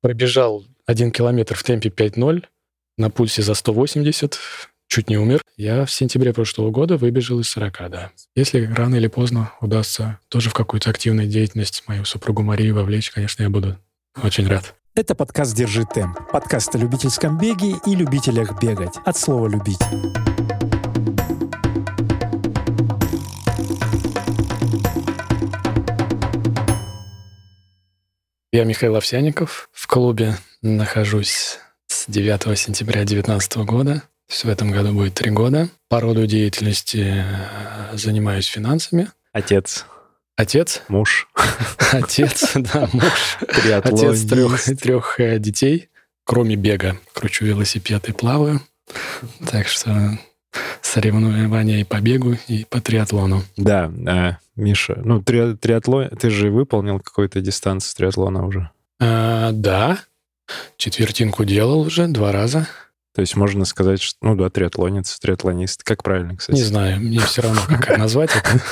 пробежал один километр в темпе 5.0 на пульсе за 180, чуть не умер. Я в сентябре прошлого года выбежал из 40, да. Если рано или поздно удастся тоже в какую-то активную деятельность мою супругу Марию вовлечь, конечно, я буду очень рад. Это подкаст «Держи темп». Подкаст о любительском беге и любителях бегать. От слова «любить». Я Михаил Овсяников. В клубе нахожусь с 9 сентября 2019 года. В этом году будет три года. По роду деятельности э, занимаюсь финансами. Отец. Отец. Муж. Отец, да, муж. Отец трех, трех э, детей. Кроме бега, кручу велосипед и плаваю. Так что соревнования и по бегу, и по триатлону. Да, э, Миша, ну, три, триатлон, ты же выполнил какую-то дистанцию триатлона уже? А, да, четвертинку делал уже два раза. То есть можно сказать, что, ну да, триатлонец, триатлонист. Как правильно, кстати? Не знаю, мне все равно, как назвать это.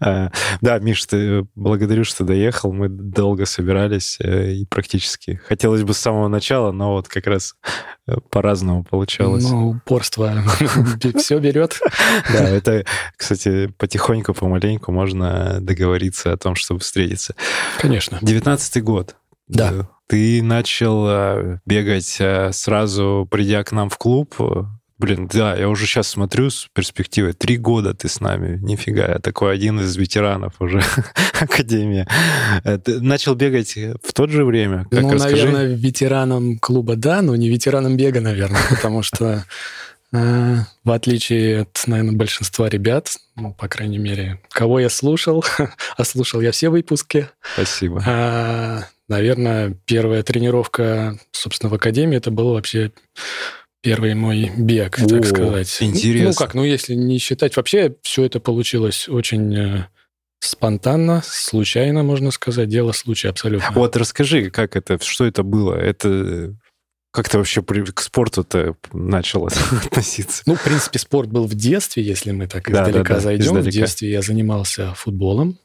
Да, Миш, ты благодарю, что доехал. Мы долго собирались э, и практически хотелось бы с самого начала, но вот как раз э, по-разному получалось. Ну, упорство все берет. Да, это, кстати, потихоньку, помаленьку можно договориться о том, чтобы встретиться. Конечно. Девятнадцатый год. Да. Ты начал э, бегать э, сразу, придя к нам в клуб. Блин, да, я уже сейчас смотрю с перспективы. Три года ты с нами. Нифига, я такой один из ветеранов уже Академии. Э, ты начал бегать в то же время? Как, ну, расскажи? наверное, ветераном клуба, да, но не ветераном бега, наверное, потому что в отличие от, наверное, большинства ребят, ну, по крайней мере, кого я слушал, а слушал я все выпуски. Спасибо. А, Наверное, первая тренировка, собственно, в академии, это был вообще первый мой бег, О, так сказать. Интересно. Ну как, ну если не считать, вообще все это получилось очень э, спонтанно, случайно, можно сказать, дело случая абсолютно. Вот расскажи, как это, что это было? Это как ты вообще к спорту-то начал относиться? Ну, в принципе, спорт был в детстве, если мы так да, издалека да, да, зайдем. Издалека. В детстве я занимался футболом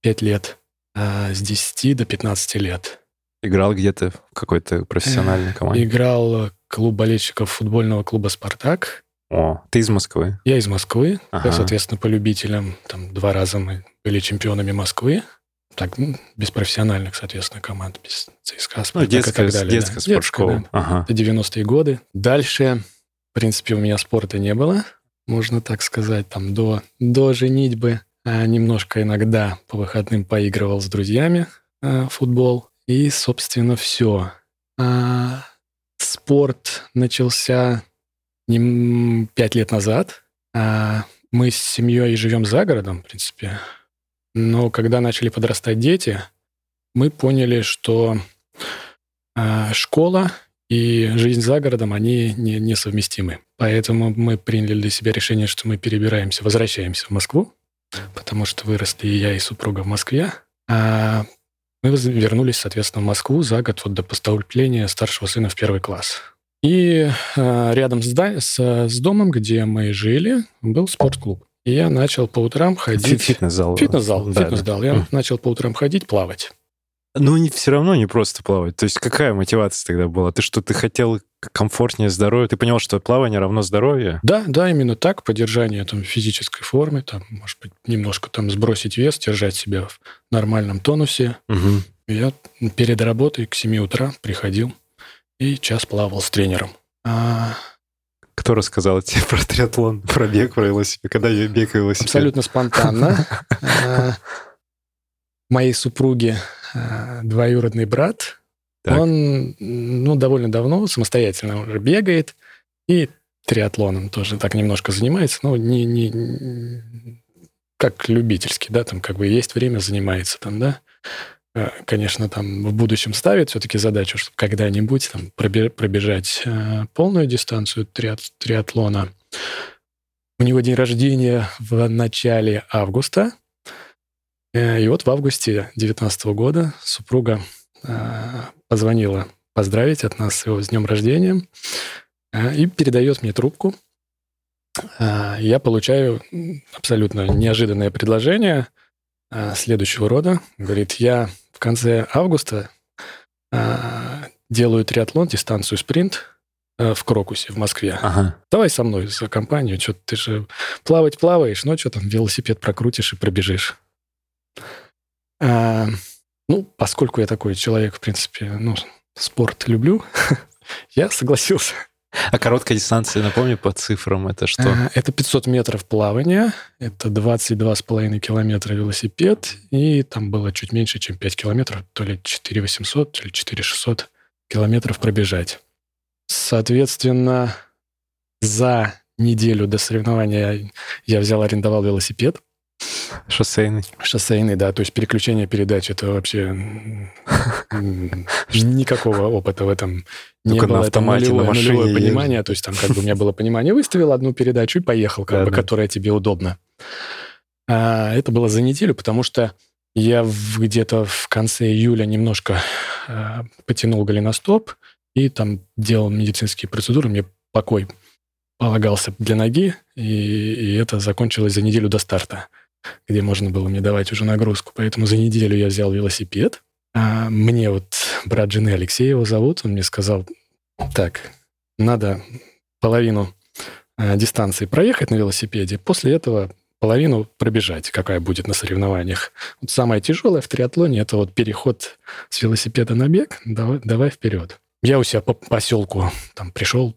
пять лет. А, с 10 до 15 лет. Играл где-то в какой-то профессиональной команде? Играл клуб болельщиков футбольного клуба «Спартак». О, ты из Москвы? Я из Москвы. Ага. Я, соответственно, по любителям. Там два раза мы были чемпионами Москвы. Так, ну, без профессиональных, соответственно, команд, без ЦСКА, Спартак ну, детская, и так далее. Детская да. спортшкола. Детская, да. ага. Это 90-е годы. Дальше, в принципе, у меня спорта не было, можно так сказать, там, до, до женитьбы. А, немножко иногда по выходным поигрывал с друзьями в футбол. И, собственно, все. А, спорт начался пять лет назад. Мы с семьей живем за городом, в принципе. Но когда начали подрастать дети, мы поняли, что школа и жизнь за городом, они не, несовместимы. Поэтому мы приняли для себя решение, что мы перебираемся, возвращаемся в Москву потому что выросли и я, и супруга в Москве. А мы вернулись, соответственно, в Москву за год вот до поступления старшего сына в первый класс. И а, рядом с, с, с домом, где мы жили, был спортклуб. И я начал по утрам ходить... Фитнес-зал. Фитнес-зал, да, фитнес-зал. Да. Я mm. начал по утрам ходить, плавать. Но не, все равно не просто плавать. То есть какая мотивация тогда была? Ты что, ты хотел комфортнее здоровье? Ты понял, что плавание равно здоровье? Да, да, именно так. Поддержание там, физической формы, там, может быть, немножко там сбросить вес, держать себя в нормальном тонусе. Угу. Я перед работой к 7 утра приходил и час плавал с тренером. А... Кто рассказал тебе про триатлон, про бег, про велосипед? Когда я бег велосипед? Абсолютно спонтанно. Моей супруге Э, двоюродный брат. Так. Он ну, довольно давно самостоятельно уже бегает и триатлоном тоже так немножко занимается, но не, не как любительский, да, там как бы есть время, занимается там, да. Э, конечно, там в будущем ставит все-таки задачу, чтобы когда-нибудь там пробежать э, полную дистанцию триат, триатлона. У него день рождения в начале августа, и вот в августе 2019 года супруга э, позвонила поздравить от нас его с днем рождения э, и передает мне трубку. Я получаю абсолютно неожиданное предложение следующего рода. Говорит, я в конце августа делаю триатлон, дистанцию спринт э, в Крокусе в Москве. Ага. Давай со мной за компанию, что ты же плавать плаваешь, но что там, велосипед прокрутишь и пробежишь. А, ну, поскольку я такой человек, в принципе, ну, спорт люблю, я согласился. А короткая дистанция, напомню, по цифрам, это что? А, Это 500 метров плавания, это 22,5 километра велосипед, и там было чуть меньше, чем 5 километров, то ли 4 800, то ли 4 600 километров пробежать. Соответственно, за неделю до соревнования я взял, арендовал велосипед, Шоссейный. шоссейный, да, то есть переключение передач, это вообще никакого опыта в этом не Только на было. Это автомате, на нулевое, машине нулевое понимание, то есть там как бы у меня было понимание, выставил одну передачу и поехал, как Да, бы, да. которая тебе удобна. А, это было за неделю, потому что я где-то в конце июля немножко а, потянул голеностоп и там делал медицинские процедуры, мне покой полагался для ноги, и, и это закончилось за неделю до старта, где можно было мне давать уже нагрузку. Поэтому за неделю я взял велосипед. А мне вот брат жены Алексей его зовут, он мне сказал, так, надо половину а, дистанции проехать на велосипеде, после этого половину пробежать, какая будет на соревнованиях. Вот самое тяжелое в триатлоне это вот переход с велосипеда на бег, давай, давай вперед. Я у себя по поселку там пришел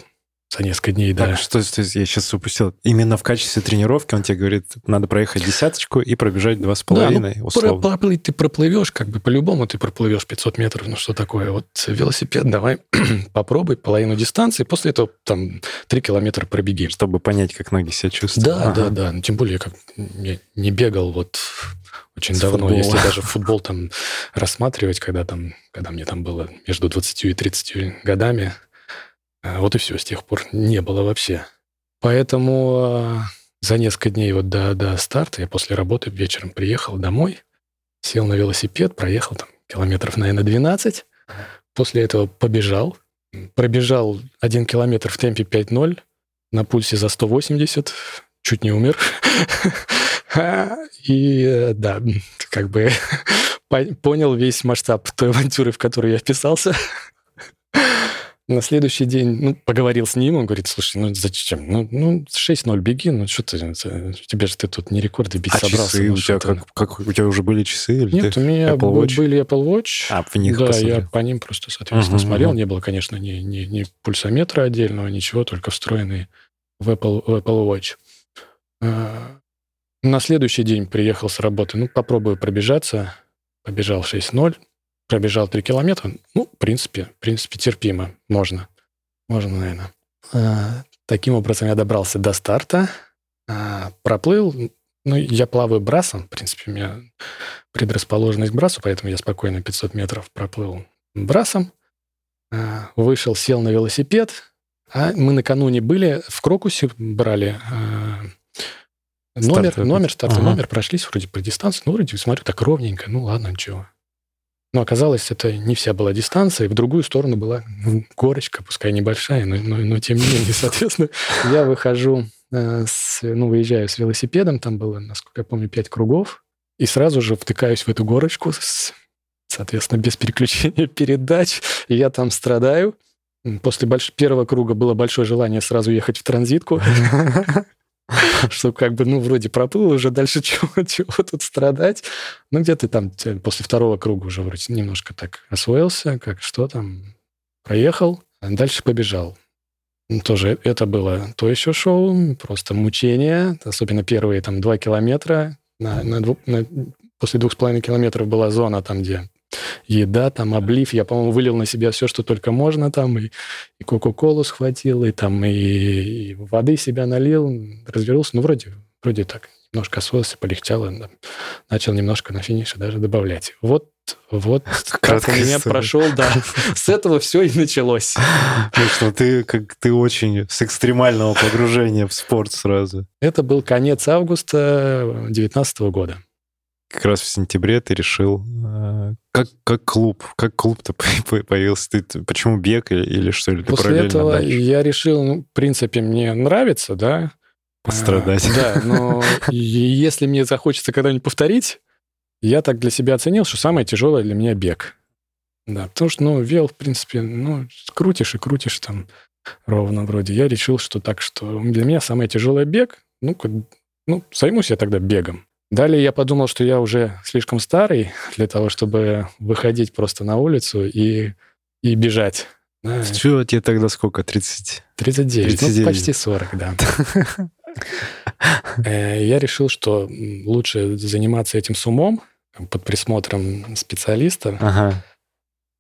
за несколько дней, да. Так, что, что я сейчас упустил? Именно в качестве тренировки он тебе говорит, надо проехать десяточку и пробежать два с половиной, Про- условно. проплыть ты проплывешь, как бы по-любому ты проплывешь 500 метров, ну что такое? Вот велосипед, давай попробуй половину дистанции, после этого там 3 километра пробеги. Чтобы понять, как ноги себя чувствуют. Да, Ага. да, да. Ну, тем более, как я не бегал вот очень С давно. футбола. Если даже футбол там рассматривать, когда там, когда мне там было между 20 и 30 годами, вот и все, с тех пор не было вообще. Поэтому а, за несколько дней вот до, до старта я после работы вечером приехал домой, сел на велосипед, проехал там километров, наверное, 12. После этого побежал, пробежал один километр в темпе 5.0 на пульсе за 180, чуть не умер. И э, да, как бы по- понял весь масштаб той авантюры, в которую я вписался. На следующий день, ну, поговорил с ним, он говорит, слушай, ну зачем? Ну, ну 6-0 беги, ну что ты, тебе же ты тут не рекорды бить А собрался. часы ну, у тебя как, как- У тебя уже были часы? Или Нет, ты- у меня Apple Watch? были Apple Watch. А, в них да, посмотрел. я по ним просто, соответственно, Мгм, смотрел. мгм. Не было, конечно, ни, ни, ни пульсометра отдельного, ничего, только встроенный в Apple, в Apple Watch. А, На следующий день приехал с работы. Ну, попробую пробежаться. Побежал 6.0, пробежал 3 километра. Ну, в принципе, в принципе, терпимо. Можно. Можно, наверное. А, Таким образом, я добрался до старта. а, Проплыл. Ну, я плаваю брасом. В принципе, у меня предрасположенность к брасу, поэтому я спокойно 500 метров проплыл брасом. А, Вышел, сел на велосипед. А мы накануне были в Крокусе, брали а, номер, Стартовый номер, стартовый Ага. номер, прошлись вроде по дистанции. Ну, вроде, смотрю, так ровненько. Ну, ладно, ничего. Но оказалось, это не вся была дистанция, и в другую сторону была горочка, пускай небольшая, но, но, но тем не менее, соответственно, я выхожу, э, с, ну, выезжаю с велосипедом, там было, насколько я помню, пять кругов, и сразу же втыкаюсь в эту горочку, с- соответственно, без переключения передач, и я там страдаю. После больш- первого круга было большое желание сразу ехать в транзитку, что как бы, ну, вроде проплыл, уже дальше чего, чего тут страдать. Ну, где-то там после второго круга уже вроде немножко так освоился, как что там, проехал, дальше побежал. Ну, Тоже это было то еще шоу, просто мучение, особенно первые там два километра. На, на на- после двух с половиной километров была зона там, где еда, там облив. Я, по-моему, вылил на себя все, что только можно там, и, и Кока-Колу схватил, и там и, и воды себя налил, развернулся. Ну, вроде, вроде так, немножко освоился, полегчало. да. Начал немножко на финише даже добавлять. Вот, вот как у меня история. прошел, да. С этого все и началось. Ну что, ты как ты очень с экстремального погружения в спорт сразу. Это был конец августа 2019 года. Как раз в сентябре ты решил, э, как, как клуб, как клуб-то по- появился? Ты, ты- почему бег или, или что? Или ты После параллельно этого дальше? я решил, ну, в принципе, мне нравится, да. Пострадать. А, Да, но если мне захочется когда-нибудь повторить, я так для себя оценил, что самое тяжелое для меня бег. Да, потому что, ну, вел, в принципе, ну, крутишь и крутишь там ровно вроде. Я решил, что так, что для меня самый тяжелый бег, ну, как, ну, займусь я тогда бегом. Далее я подумал, что я уже слишком старый для того, чтобы выходить просто на улицу и, и бежать. Да. Чего тебе тогда сколько? 30? 39, 39. ну, почти 40, да. Э, я решил, что лучше заниматься этим с умом, под присмотром специалиста. Ага.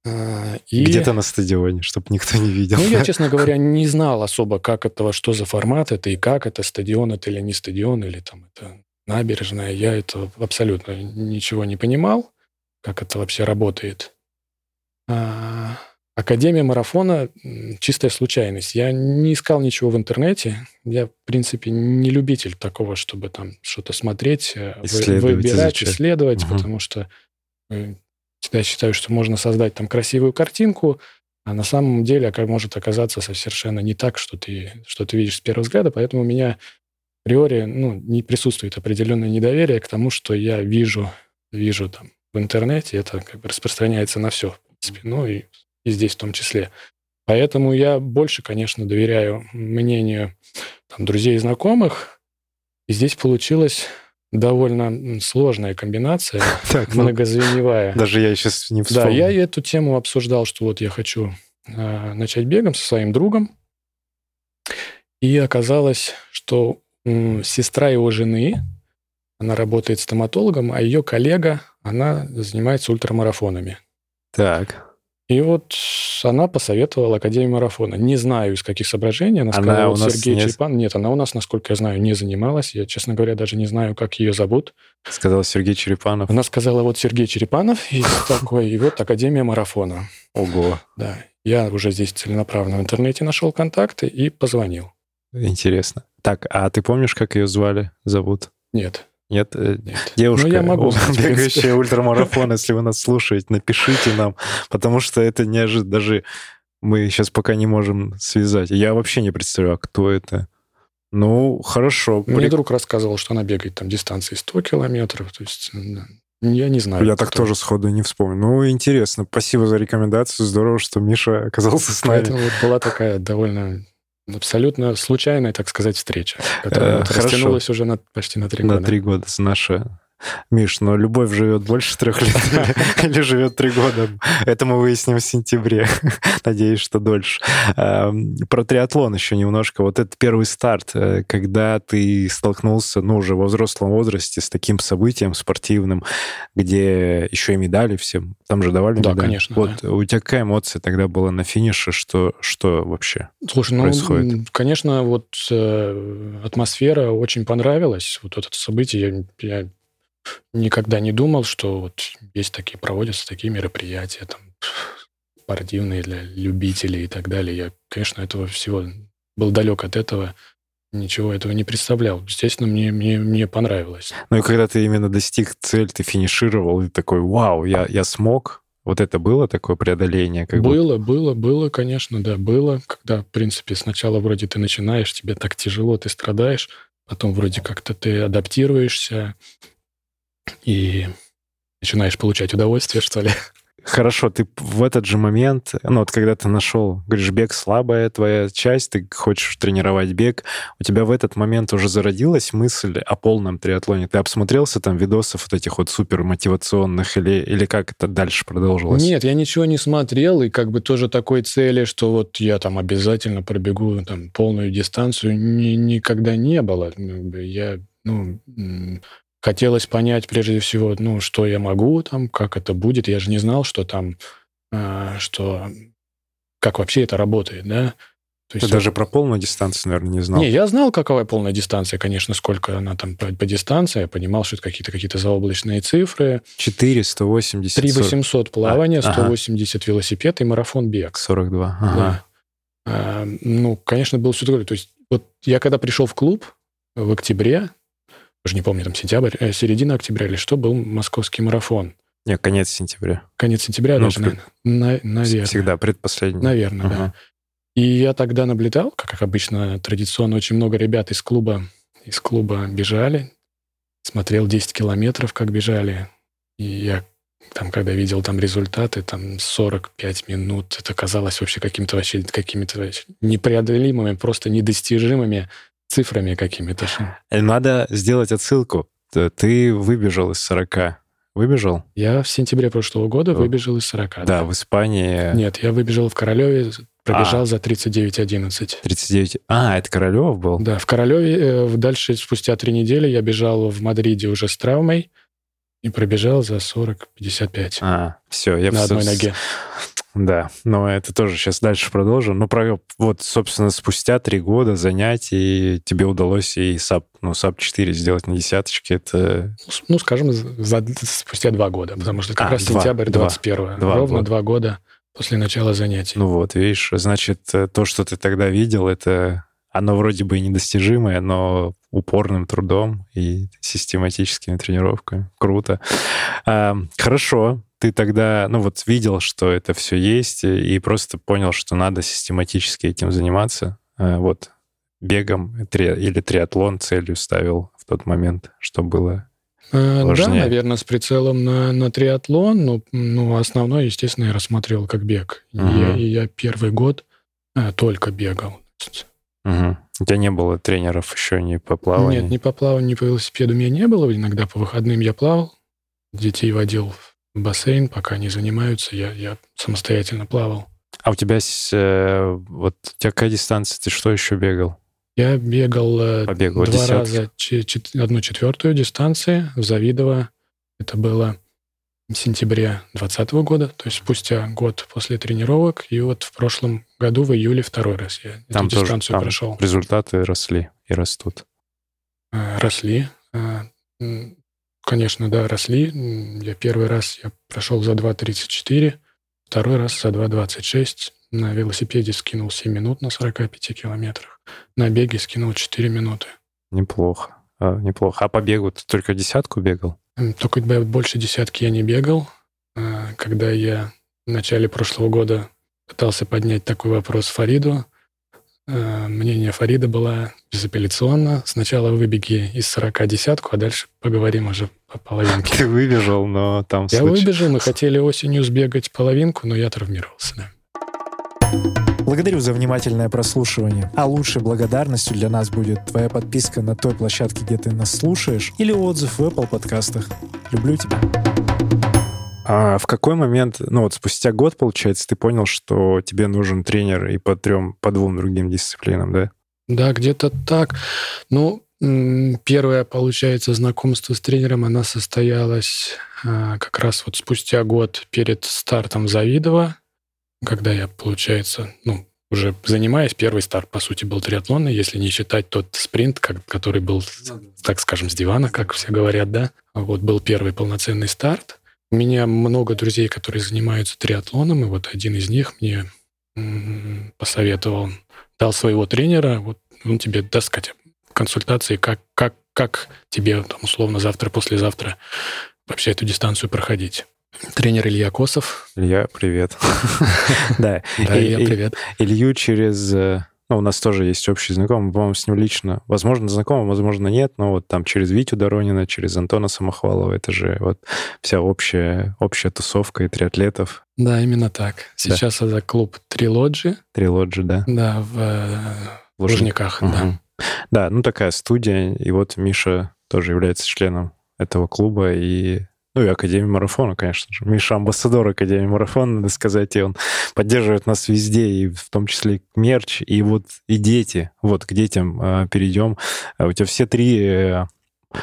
А, и... Где-то на стадионе, чтобы никто не видел. Ну, я, честно говоря, не знал особо, как это, что за формат это, и как это, стадион это или не стадион, или там это набережная. Я это абсолютно ничего не понимал, как это вообще работает. А, Академия марафона – чистая случайность. Я не искал ничего в интернете. Я, в принципе, не любитель такого, чтобы там что-то смотреть, э, выбирать, изучать. исследовать, угу. потому что э, всегда считаю, что можно создать там красивую картинку, а на самом деле как может оказаться совершенно не так, что ты, что ты видишь с первого взгляда. Поэтому у меня априори ну, не присутствует определенное недоверие к тому, что я вижу, вижу там в интернете. Это как бы распространяется на все, в принципе. Ну и, и здесь в том числе. Поэтому я больше, конечно, доверяю мнению там, друзей и знакомых. И здесь получилось довольно сложная комбинация, так, ну, многозвеневая. Даже я сейчас не вспомню. Да, я эту тему обсуждал, что вот я хочу э, начать бегом со своим другом. И оказалось, что сестра его жены, она работает стоматологом, а ее коллега, она занимается ультрамарафонами. Так. И вот она посоветовала Академию марафона. Не знаю, из каких соображений. Она, она сказала, у нас Сергей не... Черепан. Нет, она у нас, насколько я знаю, не занималась. Я, честно говоря, даже не знаю, как ее зовут. Сказал Сергей Черепанов. Она сказала, вот Сергей Черепанов, и такой, и вот Академия марафона. Ого. Да. Я уже здесь целенаправленно в интернете нашел контакты и позвонил. Интересно. Так, а ты помнишь, как ее звали, зовут? Нет. Нет, э, Нет. девушка, ну, я могу, бегающая ультрамарафон, если вы нас слушаете, напишите нам, потому что это неожиданно. Даже мы сейчас пока не можем связать. Я вообще не представляю, кто это. Ну, хорошо. Мне При... друг рассказывал, что она бегает там дистанции 100 километров. То есть я не знаю. Я так тоже сходу не вспомню. Ну, интересно. Спасибо за рекомендацию. Здорово, что Миша оказался с нами. Это вот была такая довольно Абсолютно случайная, так сказать, встреча, которая э, растянулась уже на, почти на три года. На три года. Наша Миш, но любовь живет больше трех лет или живет три года? Это мы выясним в сентябре. Надеюсь, что дольше. Эм, про триатлон еще немножко. Вот этот первый старт, э, когда ты столкнулся, ну, уже во взрослом возрасте с таким событием спортивным, где еще и медали всем. Там же давали да, медали? конечно. Вот да. у тебя какая эмоция тогда была на финише? Что, что вообще Слушай, происходит? Ну, конечно, вот э, атмосфера очень понравилась. Вот это событие я, я никогда не думал, что вот есть такие, проводятся такие мероприятия, там, спортивные для любителей и так далее. Я, конечно, этого всего был далек от этого, ничего этого не представлял. Естественно, мне, мне, мне понравилось. Ну и когда ты именно достиг цель, ты финишировал, и такой, вау, я, я смог, вот это было такое преодоление? Как было, бы... было, было, конечно, да, было. Когда, в принципе, сначала вроде ты начинаешь, тебе так тяжело, ты страдаешь, потом вроде как-то ты адаптируешься, и начинаешь получать удовольствие, что ли. Хорошо, ты в этот же момент, ну вот когда ты нашел, говоришь, бег слабая твоя часть, ты хочешь тренировать бег, у тебя в этот момент уже зародилась мысль о полном триатлоне? Ты обсмотрелся там видосов вот этих вот супер мотивационных или, или как это дальше продолжилось? Нет, я ничего не смотрел, и как бы тоже такой цели, что вот я там обязательно пробегу там полную дистанцию, ни, никогда не было. Я, ну, хотелось понять прежде всего, ну, что я могу там, как это будет. Я же не знал, что там, э, что как вообще это работает, да. То есть, Ты даже про полную дистанцию, наверное, не знал. Не, я знал, какова полная дистанция, конечно, сколько она там по, по дистанции. Я понимал, что это какие-то какие-то заоблачные цифры. 4, 180, 3 800 плавания, а, 180 ага. велосипед и марафон бег. 42, ага. Да. А, ну, конечно, был все такое. То есть вот я когда пришел в клуб в октябре, уже не помню, там сентябрь, э, середина октября или что, был московский марафон. Нет, конец сентября. Конец сентября ну, даже, пред... на, наверное. Всегда предпоследний. Наверное, ага. да. И я тогда наблюдал, как обычно, традиционно очень много ребят из клуба, из клуба бежали, смотрел 10 километров, как бежали. И я там, когда видел там результаты, там 45 минут, это казалось вообще каким-то вообще какими-то непреодолимыми, просто недостижимыми цифрами какими-то. Э, надо сделать отсылку. Ты выбежал из 40. Выбежал? Я в сентябре прошлого года выбежал из 40. Да, да, в Испании... Нет, я выбежал в Королеве, пробежал а, за 39.11. 39... А, это Королев был? Да, в Королеве. Э, дальше, спустя три недели, я бежал в Мадриде уже с травмой и пробежал за 40-55. А, все. Я на одной ноге. Да, но это тоже сейчас дальше продолжим. Ну, про, вот, собственно, спустя три года занятий тебе удалось и sub, ну, sub-4 сделать на десяточке. Это... Ну, скажем, за, спустя два года, потому что как а, раз два, сентябрь 21 два, Ровно года. два года после начала занятий. Ну вот, видишь, значит, то, что ты тогда видел, это оно вроде бы и недостижимое, но упорным трудом и систематическими тренировками. Круто. А, хорошо ты тогда, ну вот видел, что это все есть, и просто понял, что надо систематически этим заниматься. А, вот бегом три, или триатлон целью ставил в тот момент, что было э, важнее. Да, наверное, с прицелом на, на триатлон, но ну, основной, естественно, я рассматривал как бег. Угу. И, я, и я первый год а, только бегал. Угу. У тебя не было тренеров еще ни по плаванию? Нет, ни по плаванию, ни по велосипеду у меня не было. Иногда по выходным я плавал, детей водил бассейн, пока они занимаются, я, я самостоятельно плавал. А у тебя э, вот у тебя какая дистанция? Ты что еще бегал? Я бегал э, Побегал, два десятки. раза чет, одну четвертую дистанции в Завидово. Это было в сентябре 2020 года, то есть спустя год после тренировок. И вот в прошлом году, в июле, второй раз я там эту тоже, дистанцию там прошел. Результаты росли и растут. Э, росли. Конечно, да, росли. Я первый раз я прошел за 2.34, второй раз за 2.26. На велосипеде скинул 7 минут на 45 километрах. На беге скинул 4 минуты. Неплохо. А, неплохо. А по бегу ты только десятку бегал? Только больше десятки я не бегал. А, когда я в начале прошлого года пытался поднять такой вопрос Фариду, мнение Фарида было безапелляционно. Сначала выбеги из 40 десятку, а дальше поговорим уже по половинке. Ты выбежал, но там... Я случай... выбежал, мы хотели осенью сбегать половинку, но я травмировался, да. Благодарю за внимательное прослушивание. А лучшей благодарностью для нас будет твоя подписка на той площадке, где ты нас слушаешь, или отзыв в Apple подкастах. Люблю тебя. А в какой момент, ну вот спустя год, получается, ты понял, что тебе нужен тренер и по трем, по двум другим дисциплинам, да? Да, где-то так. Ну, первое, получается, знакомство с тренером, она состоялась а, как раз вот спустя год перед стартом Завидова, когда я, получается, ну, уже занимаясь, первый старт, по сути, был триатлонный, если не считать тот спринт, который был, так скажем, с дивана, как все говорят, да. Вот был первый полноценный старт. У меня много друзей, которые занимаются триатлоном, и вот один из них мне посоветовал, дал своего тренера, вот он тебе даст сказать, консультации, как, как, как тебе там, условно завтра, послезавтра вообще эту дистанцию проходить. Тренер Илья Косов. Илья, привет. Да, Илья, привет. Илью через э, ну, у нас тоже есть общий знакомый, по-моему, с ним лично. Возможно, знакомый, возможно, нет, но вот там через Витю Доронина, через Антона Самохвалова, это же вот вся общая, общая тусовка и триатлетов. Да, именно так. Сейчас да. это клуб Трилоджи. Трилоджи, да. Да, в, э, в Лужниках, угу. да. Да, ну такая студия, и вот Миша тоже является членом этого клуба, и ну и Академии марафона, конечно же. Миша амбассадор Академии марафона, надо сказать, и он поддерживает нас везде, и в том числе мерч, и вот и дети. Вот к детям э, перейдем. У тебя все три э,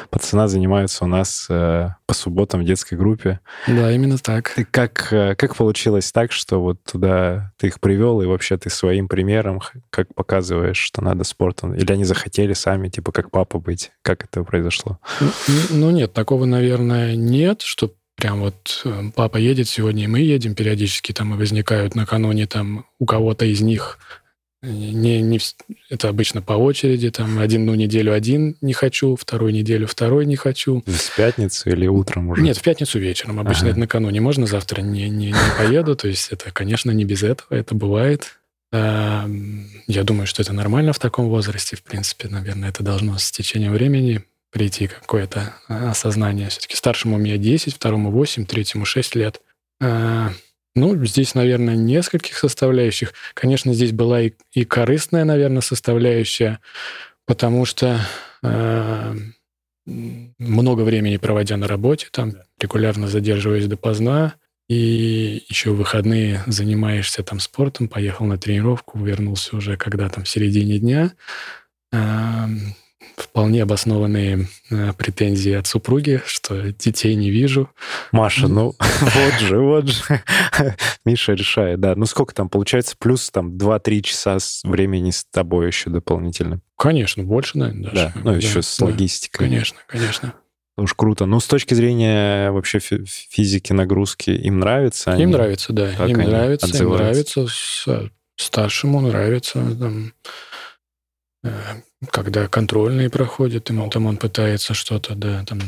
пацана занимаются у нас э, по субботам в детской группе. Да, именно так. Ты как, э, как получилось так, что вот туда ты их привел, и вообще ты своим примером как показываешь, что надо спортом? Или они захотели сами, типа, как папа быть? Как это произошло? Ну, ну нет, такого, наверное, нет, что прям вот э, папа едет сегодня, и мы едем периодически, там и возникают накануне там у кого-то из них не, не, это обычно по очереди, там, один ну неделю один не хочу, вторую неделю второй не хочу. В пятницу или утром уже? Нет, в пятницу вечером. Обычно ага. это накануне. Можно завтра не, не, не поеду, то есть это, конечно, не без этого, это бывает. А, я думаю, что это нормально в таком возрасте, в принципе, наверное, это должно с течением времени прийти какое-то осознание. Все-таки старшему мне 10, второму 8, третьему 6 лет. Ну, здесь, наверное, нескольких составляющих. Конечно, здесь была и, и корыстная, наверное, составляющая, потому что э, много времени проводя на работе, там регулярно задерживаясь допоздна, и еще в выходные занимаешься там спортом, поехал на тренировку, вернулся уже когда там в середине дня. Вполне обоснованные э, претензии от супруги, что детей не вижу. Маша, ну вот же, вот же. Миша решает, да. Ну сколько там получается? Плюс там 2-3 часа времени с тобой еще дополнительно. Конечно, больше, наверное, даже. Да, ну да, еще с логистикой. Конечно, конечно. Уж круто. Ну, с точки зрения вообще физики нагрузки, им нравится? Им они... нравится, да. Как им нравится, отзываются? им нравится. Старшему нравится. Там, э, когда контрольные проходят, ему там он пытается что-то, да, там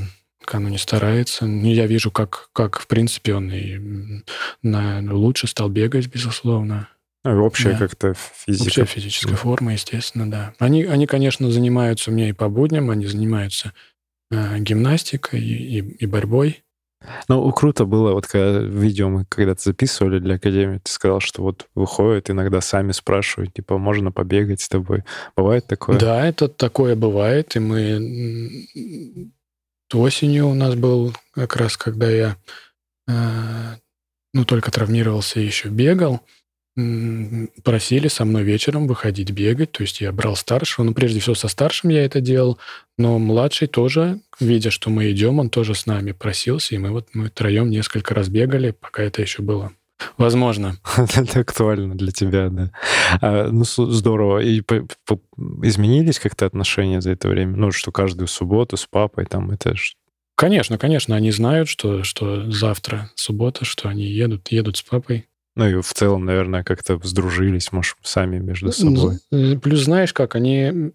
оно не старается. Ну, я вижу, как, как в принципе, он и на, лучше стал бегать, безусловно. Ну, общая да. как-то физика. Общая физическая форма, естественно, да. Они, они, конечно, занимаются у меня и по будням, они занимаются э, гимнастикой и, и, и борьбой. Ну, круто было, вот когда видео мы когда-то записывали для Академии, ты сказал, что вот выходят, иногда сами спрашивают, типа, можно побегать с тобой. Бывает такое? Да, это такое бывает, и мы... Осенью у нас был как раз, когда я, э, ну, только травмировался и еще бегал, просили со мной вечером выходить бегать, то есть я брал старшего, ну, прежде всего со старшим я это делал, но младший тоже, видя, что мы идем, он тоже с нами просился, и мы вот мы втроем несколько раз бегали, пока это еще было Возможно. Это актуально для тебя, да. А, ну, здорово. И по, по, изменились как-то отношения за это время? Ну, что каждую субботу с папой там это... Конечно, конечно. Они знают, что, что завтра суббота, что они едут, едут с папой. Ну и в целом, наверное, как-то сдружились, может, сами между собой. Плюс знаешь как, они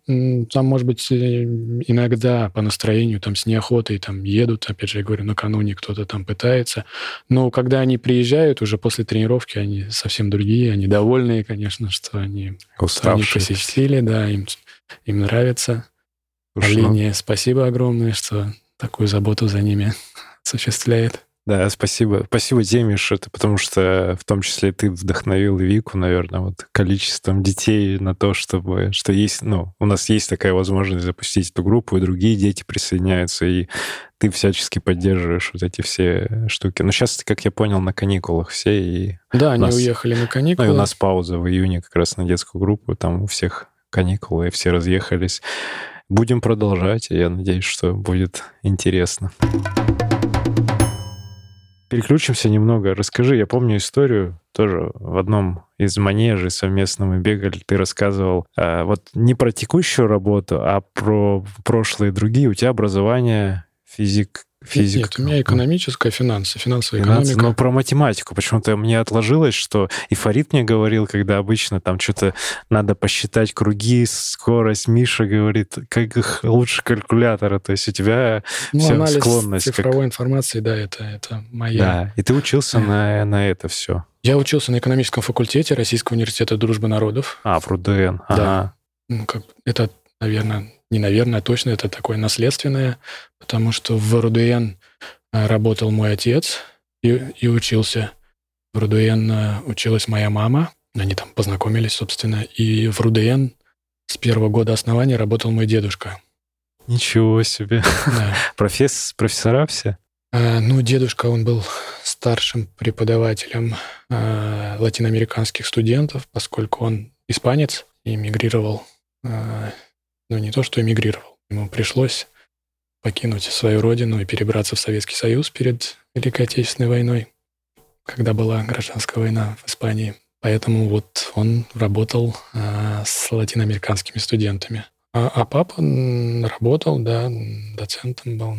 там, может быть, э, иногда по настроению там с неохотой там едут, опять же, я говорю, накануне кто-то там пытается, но когда они приезжают уже после тренировки, они совсем другие, они довольные, конечно, что они, что они посетили, да, им, им нравится. Слушай, спасибо огромное, что такую заботу за ними осуществляет. Да, спасибо. Спасибо тебе, Миша, это потому что в том числе ты вдохновил Вику, наверное, вот количеством детей на то, чтобы, что есть, ну, у нас есть такая возможность запустить эту группу, и другие дети присоединяются, и ты всячески поддерживаешь вот эти все штуки. Но сейчас, как я понял, на каникулах все, и... Да, они нас, уехали на каникулы. Ну, и у нас пауза в июне как раз на детскую группу, там у всех каникулы, и все разъехались. Будем продолжать, и я надеюсь, что будет интересно. Переключимся немного. Расскажи, я помню историю тоже в одном из манежей совместно мы бегали, ты рассказывал а, вот не про текущую работу, а про прошлые другие. У тебя образование физик, физика. Нет, у меня экономическая, финансы, финансовая Финансы, экономика. Но про математику почему-то мне отложилось, что и Фарид мне говорил, когда обычно там что-то надо посчитать круги, скорость. Миша говорит, как их лучше калькулятора. То есть у тебя ну, вся анализ склонность. цифровой как... информации, да, это, это моя. Да, и ты учился на, на это все. Я учился на экономическом факультете Российского университета дружбы народов. А, в РУДН. Да. Ага. Ну, как, это, наверное, не наверное, точно это такое наследственное, потому что в РУДН э, работал мой отец и, и учился. В РУДН э, училась моя мама, они там познакомились, собственно, и в РУДН с первого года основания работал мой дедушка. Ничего себе. Да. Професс, профессора все? А, ну, дедушка, он был старшим преподавателем а, латиноамериканских студентов, поскольку он испанец и эмигрировал а, ну, не то, что эмигрировал. Ему пришлось покинуть свою родину и перебраться в Советский Союз перед Великой Отечественной войной, когда была гражданская война в Испании. Поэтому вот он работал а, с латиноамериканскими студентами. А, а папа работал, да, доцентом был.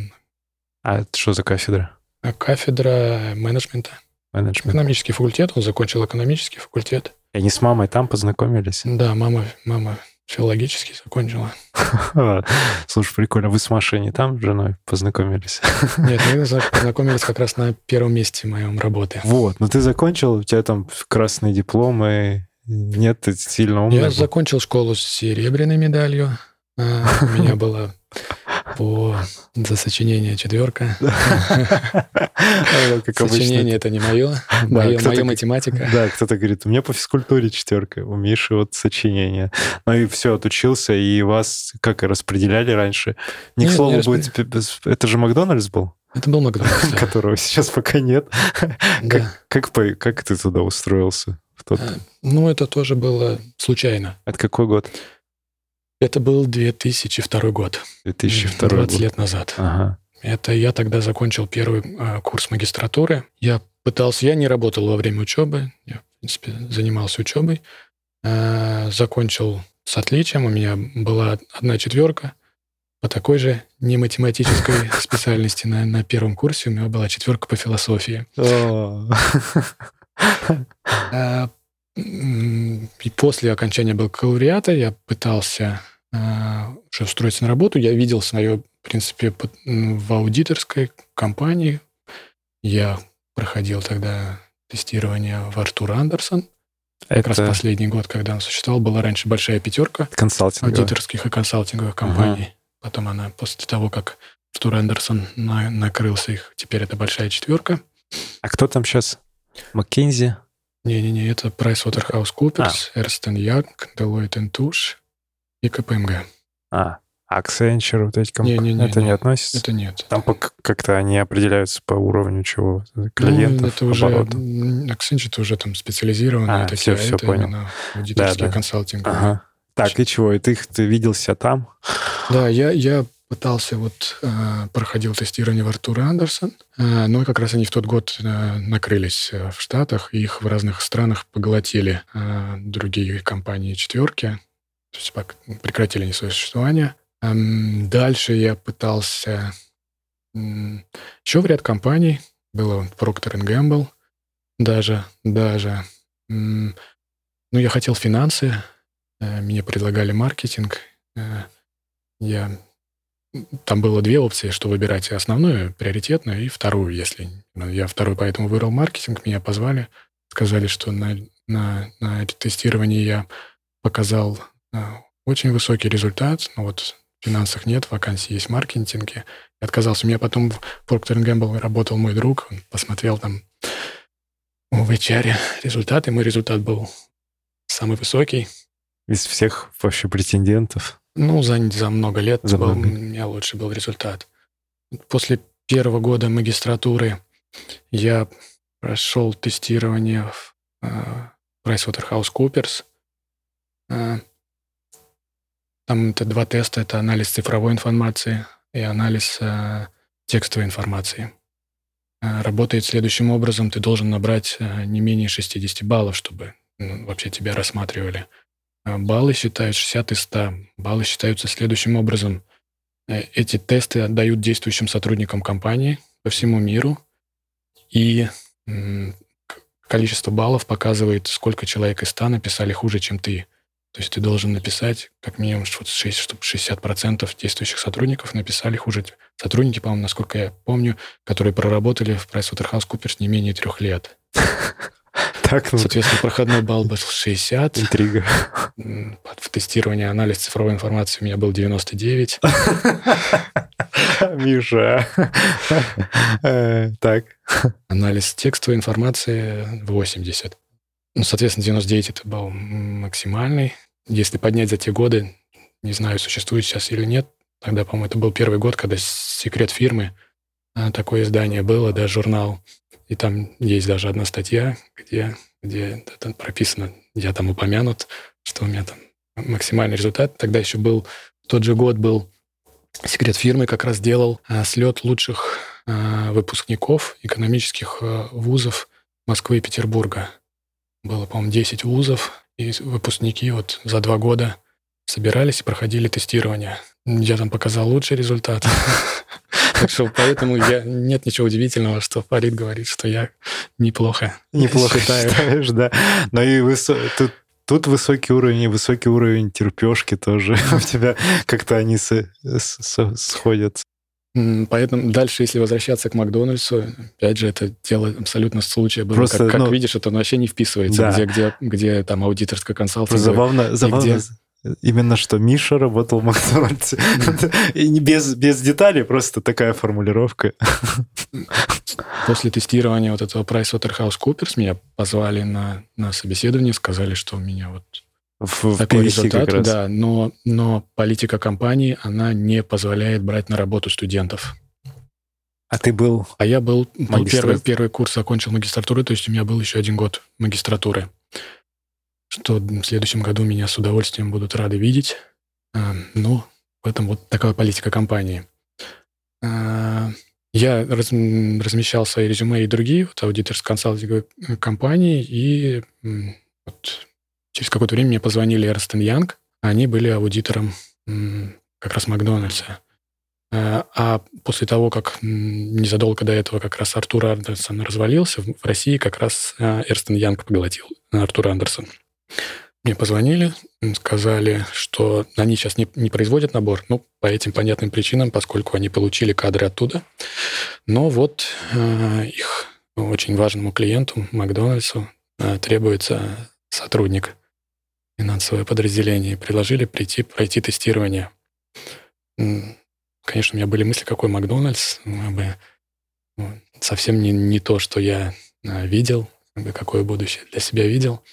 А это что за кафедра? А кафедра менеджмента. Менеджмент. Экономический факультет, он закончил экономический факультет. И они с мамой там познакомились? Да, мама, мама Филологический закончила. Слушай, прикольно. Вы с Машей не там с женой познакомились? Нет, мы познакомились как раз на первом месте моем работы. Вот, но ты закончил, у тебя там красные дипломы, нет, ты сильно умный. Я закончил школу с серебряной медалью. А, у меня было О, за сочинение четверка. Сочинение это не мое, мое математика. Да, кто-то говорит, у меня по физкультуре четверка, у Миши вот сочинение. Ну и все, отучился, и вас как распределяли раньше? Не к слову, будет... Это же Макдональдс был? Это был Макдональдс, Которого сейчас пока нет. Как ты туда устроился? Э, ну, это тоже было случайно. Это какой год? Это был 2002 год. 2002 20 год. лет назад. Ага. Это я тогда закончил первый э, курс магистратуры. Я пытался, я не работал во время учебы, я, в принципе, занимался учебой. Э, закончил с отличием, у меня была одна четверка. По такой же не математической специальности на, на первом курсе у меня была четверка по философии. Э, и после окончания бакалавриата я пытался а, уже устроиться на работу. Я видел свое, в принципе, в аудиторской компании. Я проходил тогда тестирование в Артур Андерсон. Это... Как раз последний год, когда он существовал, была раньше большая пятерка аудиторских и консалтинговых компаний. Ага. Потом она, после того, как Артур Андерсон на, накрылся их, теперь это большая четверка. А кто там сейчас? Маккензи? Не-не-не, это PricewaterhouseCoopers, а. Ernst Young, Deloitte Touche и КПМГ. А, Accenture, вот эти компании, не, не, не, это не, не относится? Это нет. Там как-то они определяются по уровню чего? Клиентов, ну, это уже, оборотов? Accenture это уже там специализированные а, такие, все, все это понял. именно аудиторские да, да. консалтинг. Ага. Так, и чего? И ты, ты виделся там? Да, я, я пытался, вот э, проходил тестирование в Артур Андерсон, э, но как раз они в тот год э, накрылись в Штатах, и их в разных странах поглотили другие компании четверки, то есть прекратили они свое существование. Дальше я пытался еще в ряд компаний, было Procter Gamble, даже, даже. Ну, я хотел финансы, мне предлагали маркетинг, я там было две опции, что выбирать основную, приоритетную, и вторую, если... Я вторую поэтому выбрал маркетинг, меня позвали, сказали, что на, на, на тестировании я показал очень высокий результат, но вот в финансах нет, вакансий есть в маркетинге. Я отказался. У меня потом в Procter Gamble работал мой друг, он посмотрел там в HR результаты, мой результат был самый высокий. Из всех вообще претендентов? Ну, за, за много лет за был, много. у меня лучше был результат. После первого года магистратуры я прошел тестирование в uh, PricewaterhouseCoopers. Uh, там это два теста. Это анализ цифровой информации и анализ uh, текстовой информации. Uh, работает следующим образом. Ты должен набрать uh, не менее 60 баллов, чтобы ну, вообще тебя рассматривали. А, баллы считают 60 из 100. Баллы считаются следующим образом. Э, эти тесты отдают действующим сотрудникам компании по всему миру, и количество баллов показывает, сколько человек из 100 написали хуже, чем ты. То есть ты должен написать как минимум, чтобы 60% действующих сотрудников написали хуже. Сотрудники, по-моему, насколько я помню, которые проработали в PricewaterhouseCoopers не менее трех лет. Так, ну... Соответственно, проходной балл был 60. Интрига. В тестировании анализ цифровой информации у меня был 99. Миша. Э, так. Анализ текстовой информации 80. Ну, соответственно, 99 это был максимальный. Если поднять за те годы, не знаю, существует сейчас или нет, тогда, по-моему, это был первый год, когда секрет фирмы, а, такое издание было, да, журнал и там есть даже одна статья, где, где это прописано, я там упомянут, что у меня там максимальный результат. Тогда еще был, тот же год был секрет фирмы, как раз делал а, слет лучших а, выпускников экономических а, вузов Москвы и Петербурга. Было, по-моему, 10 вузов, и выпускники вот за два года собирались и проходили тестирование. Я там показал лучший результат. Так что поэтому я, нет ничего удивительного, что Фарид говорит, что я неплохо Неплохо считаю. считаешь, да. Но и высо... тут, тут высокий уровень и высокий уровень терпешки тоже. У тебя как-то они с, с, сходятся. Поэтому дальше, если возвращаться к Макдональдсу, опять же, это дело абсолютно случая было. Просто, как, как ну, видишь, это вообще не вписывается, да. где, где, где там аудиторская консалтинг. Забавно, забавно, где... Именно что Миша работал в Макдональдсе. И без, без деталей, просто такая формулировка. После тестирования вот этого PricewaterhouseCoopers меня позвали на, на собеседование, сказали, что у меня вот в, такой результат, да, но, но политика компании, она не позволяет брать на работу студентов. А ты был? А я был, был первый, первый курс окончил магистратуру, то есть у меня был еще один год магистратуры что в следующем году меня с удовольствием будут рады видеть. А, ну, в этом вот такая политика компании. А, я раз, размещал свои резюме и другие вот, аудиторско-консалтинговые компании, и вот, через какое-то время мне позвонили Эрстен Янг, они были аудитором как раз Макдональдса. А, а после того, как незадолго до этого как раз Артур Андерсон развалился, в России как раз Эрстен Янг поглотил Артура Андерсон. Мне позвонили, сказали, что они сейчас не, не производят набор, ну, по этим понятным причинам, поскольку они получили кадры оттуда. Но вот э, их очень важному клиенту, Макдональдсу, э, требуется сотрудник финансовое подразделение. Предложили прийти, пройти тестирование. Конечно, у меня были мысли, какой Макдональдс, бы, ну, совсем не, не то, что я э, видел, какое будущее для себя видел.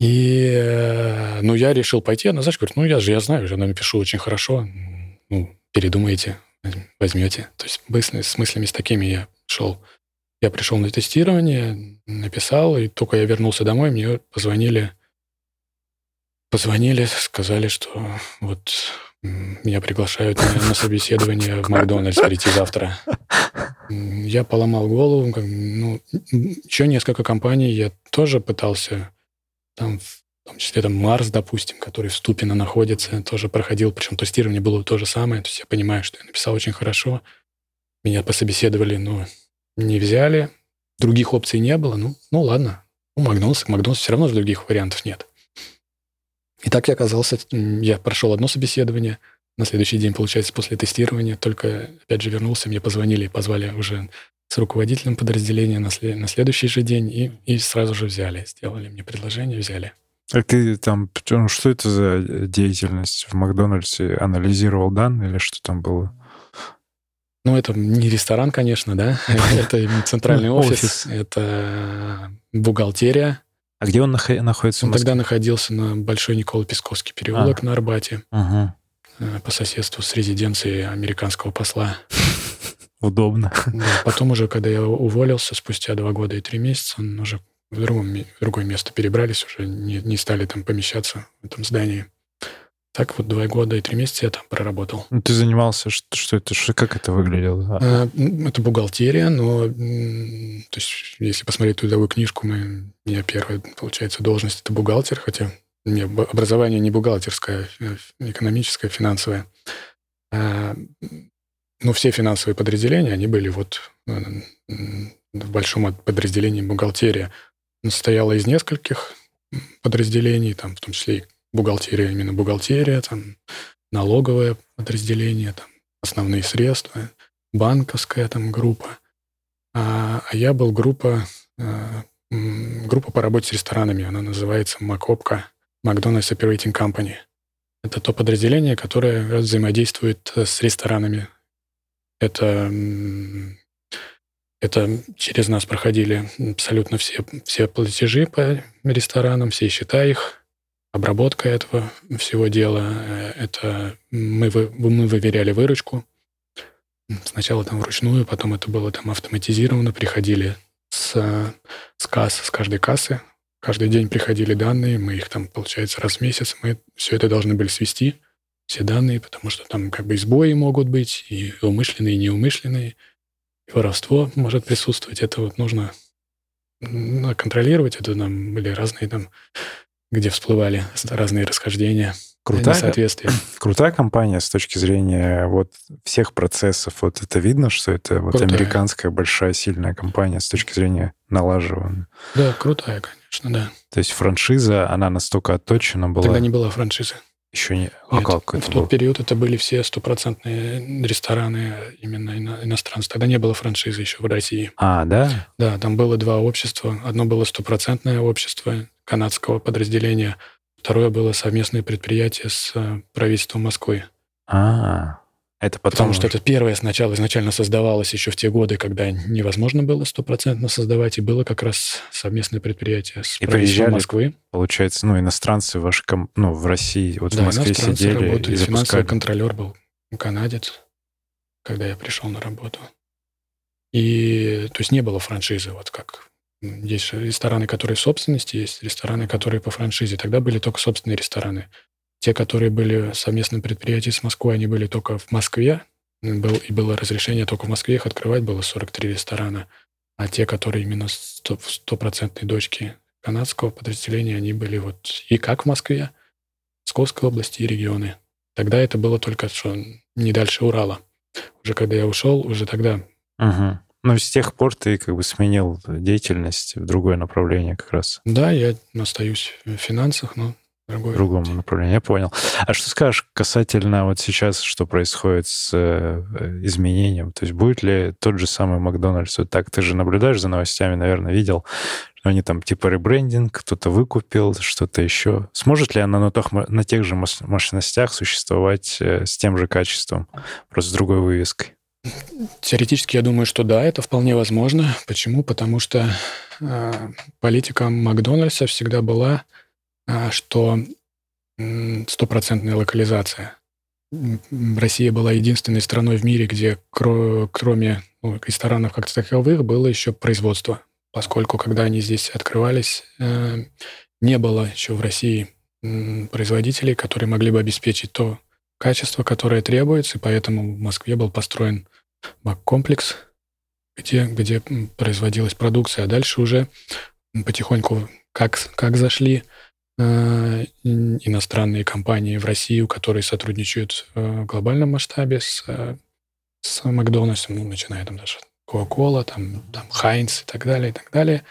И, э, ну, я решил пойти, она, знаешь, говорит, ну, я же, я знаю, я напишу очень хорошо, ну, передумаете, возьмете. То есть мысли, с мыслями с такими я шел. Я пришел на тестирование, написал, и только я вернулся домой, мне позвонили, позвонили, сказали, что вот меня приглашают на, собеседование в Макдональдс прийти завтра. Я поломал голову. Ну, еще несколько компаний я тоже пытался там, в том числе там Марс, допустим, который в Ступино находится, тоже проходил, причем тестирование было то же самое, то есть я понимаю, что я написал очень хорошо, меня пособеседовали, но не взяли, других опций не было, ну, ну ладно, ну, Макдональдс, Макдональдс все равно других вариантов нет. И так я оказался, я прошел одно собеседование, на следующий день, получается, после тестирования, только, опять же, вернулся, мне позвонили и позвали уже с руководителем подразделения на, след, на следующий же день и, и сразу же взяли, сделали мне предложение, взяли. А ты там, ну, что это за деятельность в Макдональдсе? Анализировал данные или что там было? Ну, это не ресторан, конечно, да. Это центральный офис, это бухгалтерия. А где он находится? Он тогда находился на Большой Никола Песковский переулок а. на Арбате. Э, по соседству с резиденцией американского посла. Удобно. Да, потом уже, когда я уволился, спустя два года и три месяца, он уже в, другом, в другое место перебрались, уже не, не стали там помещаться в этом здании. Так вот два года и три месяца я там проработал. Ну, ты занимался, что, что это, что, как это выглядело? А, это бухгалтерия, но то есть, если посмотреть трудовую книжку, мы, меня первая, получается, должность это бухгалтер, хотя меня образование не бухгалтерское, экономическое, финансовое. А, ну, все финансовые подразделения, они были вот э, в большом подразделении бухгалтерия. Она состояла из нескольких подразделений, там, в том числе и бухгалтерия, именно бухгалтерия, там, налоговое подразделение, там, основные средства, банковская там группа. А, а я был группа, а, группа по работе с ресторанами, она называется МакОПКа, McDonald's Operating Company. Это то подразделение, которое взаимодействует с ресторанами это, это через нас проходили абсолютно все, все платежи по ресторанам, все счета их, обработка этого всего дела. Э, это мы, вы, мы выверяли выручку. Сначала там вручную, потом это было там автоматизировано. Приходили с, с касс, с каждой кассы. Каждый день приходили данные, мы их там, получается, раз в месяц, мы все это должны были свести – все данные, потому что там как бы сбои могут быть, и умышленные, и неумышленные, и воровство может присутствовать. Это вот нужно ну, контролировать. Это там были разные там, где всплывали разные расхождения. Крутая, соответствие. крутая компания с точки зрения вот всех процессов. Вот это видно, что это вот крутая. американская большая сильная компания с точки зрения налаживания. Да, крутая, конечно, да. То есть франшиза, она настолько отточена была. Тогда не была франшизы. Еще не... А Нет, как это В тот период это были все стопроцентные рестораны именно ино... иностранцы. Тогда не было франшизы еще в России. А, да? Да, там было два общества. Одно было стопроцентное общество канадского подразделения, Второе было совместное предприятие с э, правительством Москвы. А, это потом... Потому что это первое сначала изначально создавалось еще в те годы, когда невозможно было стопроцентно создавать, и было как раз совместное предприятие с И приезжали, Москвы. Получается, ну, иностранцы ваши, ком- ну, в России, вот в да, Москве иностранцы сидели работали. и Финансовый запускали. контролер был канадец, когда я пришел на работу. И, то есть, не было франшизы, вот как есть же рестораны, которые в собственности, есть рестораны, которые по франшизе. Тогда были только собственные рестораны. Те, которые были в совместном предприятии с Москвой, они были только в Москве. Был, и было разрешение только в Москве их открывать, было 43 ресторана. А те, которые именно в стопроцентной дочке канадского подразделения, они были вот и как в Москве, Московской области и регионы. Тогда это было только что не дальше Урала. Уже когда я ушел, уже тогда Мгм. Ну, с тех пор ты как бы сменил деятельность в другое направление как раз, Да, я остаюсь в финансах, но другой. другому направлению. Я понял. А что скажешь касательно вот сейчас, что происходит с э, изменением? То есть будет ли тот же самый Макдональдс вот так? Ты же наблюдаешь за новостями, наверное, видел, что они там типа ребрендинг, кто-то выкупил, что-то еще. Сможет ли она на, тох- на тех же мощ- мощностях существовать э, с тем же качеством, просто с другой вывеской? Теоретически я думаю, что да, это вполне возможно. Почему? Потому что э, политика Макдональдса всегда была, что м, стопроцентная локализация. Россия была единственной страной в мире, где кро- кроме ну, ресторанов как таковых было еще производство. Поскольку когда они здесь открывались, э, не было еще в России производителей, которые могли бы обеспечить то качество, которое требуется, и поэтому в Москве был построен Мак-комплекс, где, где производилась продукция, а дальше уже потихоньку, как, как зашли иностранные компании в Россию, которые сотрудничают э, в глобальном масштабе с, э, с Макдональдсом, ну, начиная там даже Кока-Кола, там, там Хайнц и так далее, и так далее,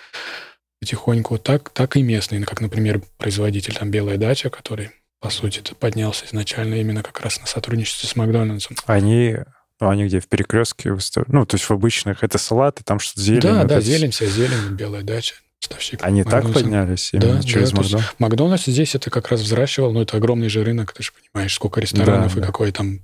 потихоньку, так, так и местные, как, например, производитель там Белая дача, который, по сути, поднялся изначально именно как раз на сотрудничестве с Макдональдсом. Они, ну, они где в перекрестке выставляют? Ну, то есть в обычных это салаты, там что-то зелень. да, вот да, это зелень, вся зелень, белая дача, поставщик. Они так Макдональдса. поднялись именно Да, через да, Макдональдс? Макдональдс здесь это как раз взращивал, но это огромный же рынок, ты же понимаешь, сколько ресторанов Да, и да. какое там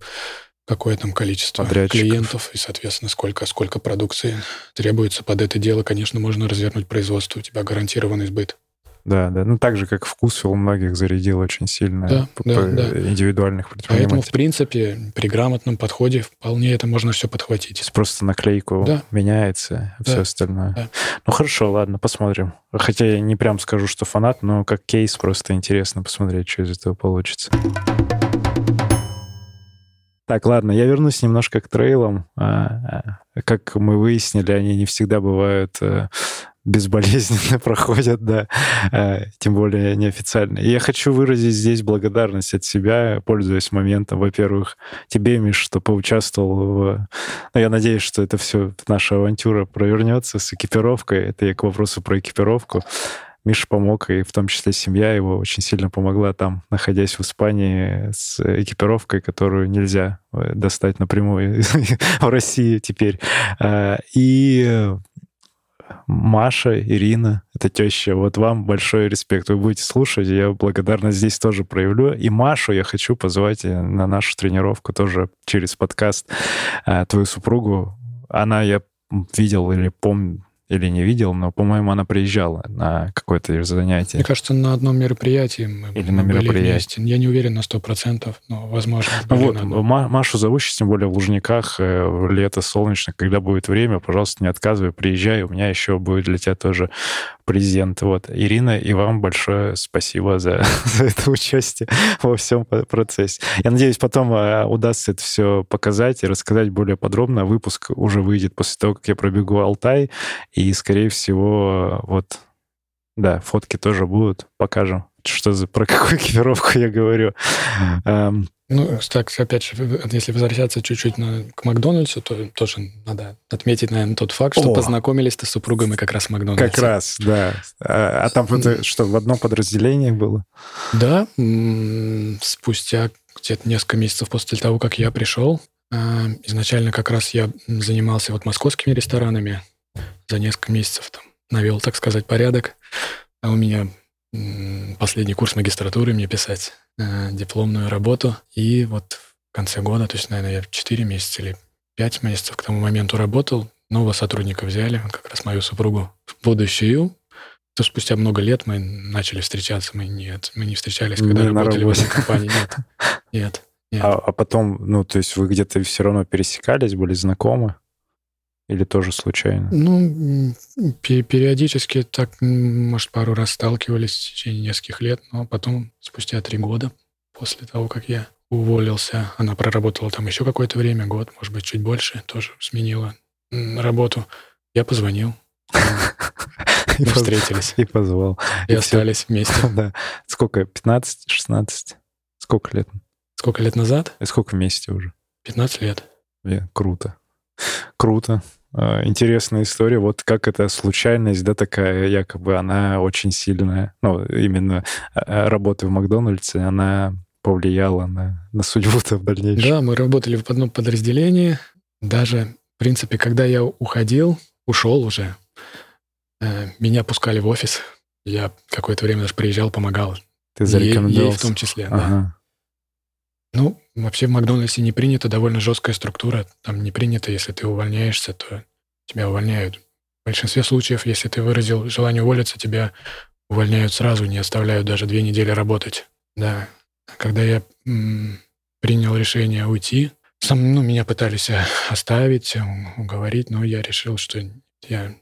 какое там количество клиентов и, соответственно, сколько, сколько продукции требуется под это дело. Конечно, можно развернуть производство, у тебя гарантированный сбыт. Да, да. Ну, так же, как вкус у многих зарядил очень сильно Да, да, да. индивидуальных Поэтому, в предпринимателей. принципе, при грамотном подходе вполне это можно все подхватить. просто наклейку Да. меняется, а Да, все остальное. да. Ну, хорошо, ладно, посмотрим. Хотя я не прям скажу, что фанат, но как кейс просто интересно посмотреть, что из этого получится. Так, ладно, я вернусь немножко к трейлам. А, а, Как мы выяснили, они не всегда бывают э, безболезненно проходят, да, э, тем более неофициально. И я хочу выразить здесь благодарность от себя, пользуясь моментом, во-первых, тебе, Миш, что поучаствовал в... Ну, я надеюсь, что это все, наша авантюра провернется с экипировкой. Это я к вопросу про экипировку. Миша помог, и в том числе семья его очень сильно помогла там, находясь в Испании с экипировкой, которую нельзя э, достать напрямую в России теперь. А, И э, Маша, Ирина, это теща, вот вам большой респект. Вы будете слушать, я благодарность здесь тоже проявлю. И Машу я хочу позвать э, на нашу тренировку тоже через подкаст. А, Твою супругу, она, я видел или помню, или не видел, но, по-моему, она приезжала на какое-то занятие. Мне кажется, на одном мероприятии мы, Или на были мероприятии. вместе. Я не уверен на 100%, но, возможно, Ну вот, Машу зову сейчас, тем более в Лужниках, э, лето солнечно, когда будет время, пожалуйста, не отказывай, приезжай, у меня еще будет для тебя тоже презент. Вот, Ирина, и вам большое спасибо за, за это участие во всем процессе. Я надеюсь, потом э, удастся это все показать и рассказать более подробно. Выпуск уже выйдет после того, как я пробегу Алтай, и, скорее всего, вот, да, фотки тоже будут, покажем, что за, про какую экипировку я говорю. Эм, Ну, так, опять же, если возвращаться чуть-чуть на, к Макдональдсу, то тоже надо отметить, наверное, тот факт, что О! познакомились-то с супругой мы как раз в Макдональдсе. Как раз, да. А, а там это что, в одном подразделении было? Да, спустя где-то несколько месяцев после того, как я пришел, а, изначально как раз я занимался вот московскими ресторанами, за несколько месяцев там навел, так сказать, порядок. А у меня последний курс магистратуры мне писать, э, дипломную работу. И вот в конце года, то есть, наверное, я 4 месяца или 5 месяцев к тому моменту работал, нового сотрудника взяли, как раз мою супругу, в будущую. То спустя много лет мы начали встречаться. Мы нет, мы не встречались, когда не работали в этой компании. Нет, нет. нет. А, а потом, ну, то есть вы где-то все равно пересекались, были знакомы? Или тоже случайно? Ну, периодически так, может, пару раз сталкивались в течение нескольких лет, но потом, спустя три года, после того, как я уволился, она проработала там еще какое-то время, год, может быть, чуть больше, тоже сменила работу. Я позвонил. Мы встретились. И позвал. И остались вместе. Да. Сколько? 15, 16? Сколько лет? Сколько лет назад? И сколько вместе уже? 15 лет. Круто. Круто. А, интересная история. Вот как эта случайность, да, такая, якобы она очень сильная, ну, именно а, работа в Макдональдсе, она повлияла на, на судьбу-то в дальнейшем. Да, мы работали в одном подразделении. Даже, в принципе, когда я уходил, ушел уже, э, меня пускали в офис. Я какое-то время даже приезжал, помогал. Ты зарекомендовал? Ей в том числе, ага. да. Ну, вообще в Макдональдсе не принято, довольно жесткая структура. Там не принято, если ты увольняешься, то тебя увольняют. В большинстве случаев, если ты выразил желание уволиться, тебя увольняют сразу, не оставляют даже две недели работать. Да. Когда я м, принял решение уйти, сам, ну, меня пытались э, оставить, уговорить, но я решил, что я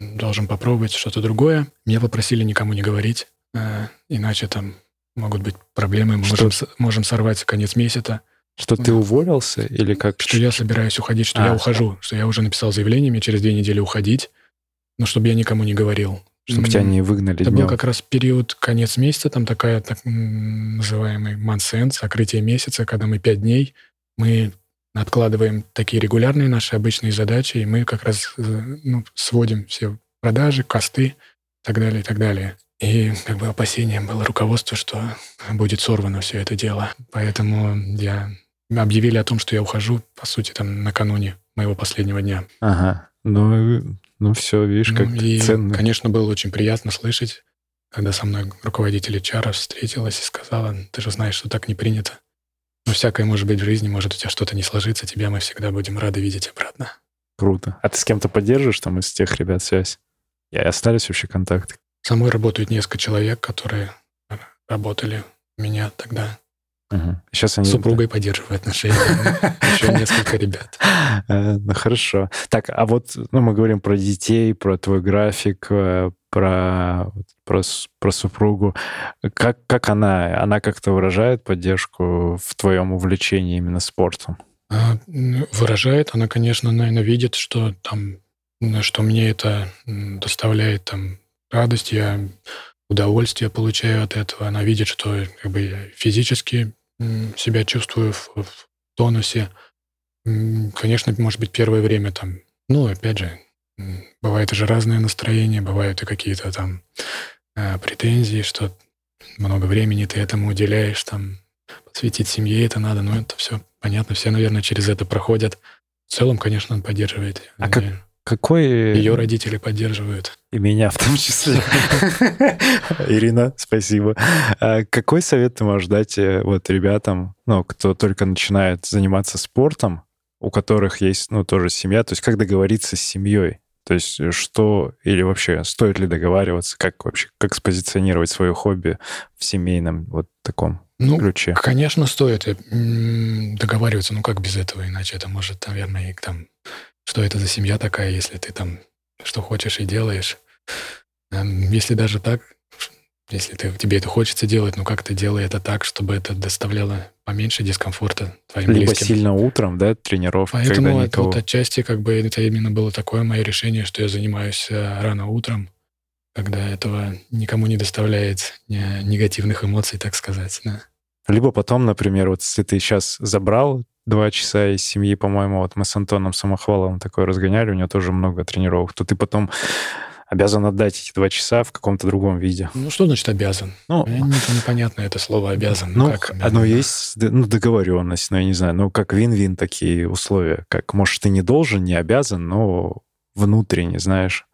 должен попробовать что-то другое. Меня попросили никому не говорить, э, иначе там могут быть проблемы, мы можем, можем сорвать конец месяца. Что ты уволился или как? Что я собираюсь уходить, что а, я ухожу, что я уже написал заявление, мне через две недели уходить, но чтобы я никому не говорил. Чтобы тебя не выгнали Это днем. был как раз период конец месяца, там такая так называемый мансен, закрытие месяца, когда мы пять дней, мы откладываем такие регулярные наши обычные задачи, и мы как раз э, ну, сводим все продажи, косты и так далее, и так далее. И как бы опасением было руководство, что будет сорвано все это дело. Поэтому я объявили о том, что я ухожу, по сути, там накануне моего последнего дня. Ага. Ну, ну все, видишь, как ну, и, ценно. конечно, было очень приятно слышать, когда со мной руководитель HR встретилась и сказала, ты же знаешь, что так не принято. Но всякое может быть в жизни, может у тебя что-то не сложится, тебя мы всегда будем рады видеть обратно. Круто. А ты с кем-то поддерживаешь там из тех ребят связь? И остались вообще контакты? Со мной работают несколько человек, которые работали у меня тогда. Угу. Сейчас они... С супругой поддерживаю отношения. Еще несколько ребят. Э, ну, хорошо. Так, а вот ну, мы говорим про детей, про твой график, э, про, про, про супругу. Как, как она? Она как-то выражает поддержку в твоем увлечении именно спортом? А, выражает. Она, конечно, наверное, видит, что там что мне это доставляет там радость, я удовольствие получаю от этого. Она видит, что как бы, я физически себя чувствую в, в тонусе. Конечно, может быть, первое время там, ну, опять же, бывает же разное настроение, бывают и какие-то там э, претензии, что много времени ты этому уделяешь, там, посвятить семье это надо, но это все понятно, все, наверное, через это проходят. В целом, конечно, он поддерживает. А как, какой... Ее родители поддерживают. И меня в том числе. Ирина, спасибо. А какой совет ты можешь дать э, вот ребятам, ну, кто только начинает заниматься спортом, у которых есть, ну, тоже семья, то есть как договориться с семьей? То есть э, что или вообще стоит ли договариваться, как вообще, как спозиционировать свое хобби в семейном вот таком ну, ключе? конечно, стоит э, договариваться, ну как без этого, иначе это может, наверное, и там что это за семья такая, если ты там что хочешь и делаешь. Эм, если даже так, если ты, тебе это хочется делать, ну как ты делай это так, чтобы это доставляло поменьше дискомфорта твоим Либо близким. сильно утром, да, тренировка, Поэтому когда это, вот отчасти как бы это именно было такое мое решение, что я занимаюсь э, рано утром, когда этого никому не доставляет негативных эмоций, так сказать. Да. Либо потом, например, вот если ты сейчас забрал два часа из семьи, по-моему, вот мы с Антоном Самохваловым такое разгоняли, у него тоже много тренировок, то ты потом обязан отдать эти два часа в каком-то другом виде. Ну, что значит обязан? Ну, Мне непонятно это слово «обязан». Ну, как оно есть ну, договоренность, ну, я не знаю, ну, как вин-вин такие условия. Как, может, ты не должен, не обязан, но внутренне, знаешь,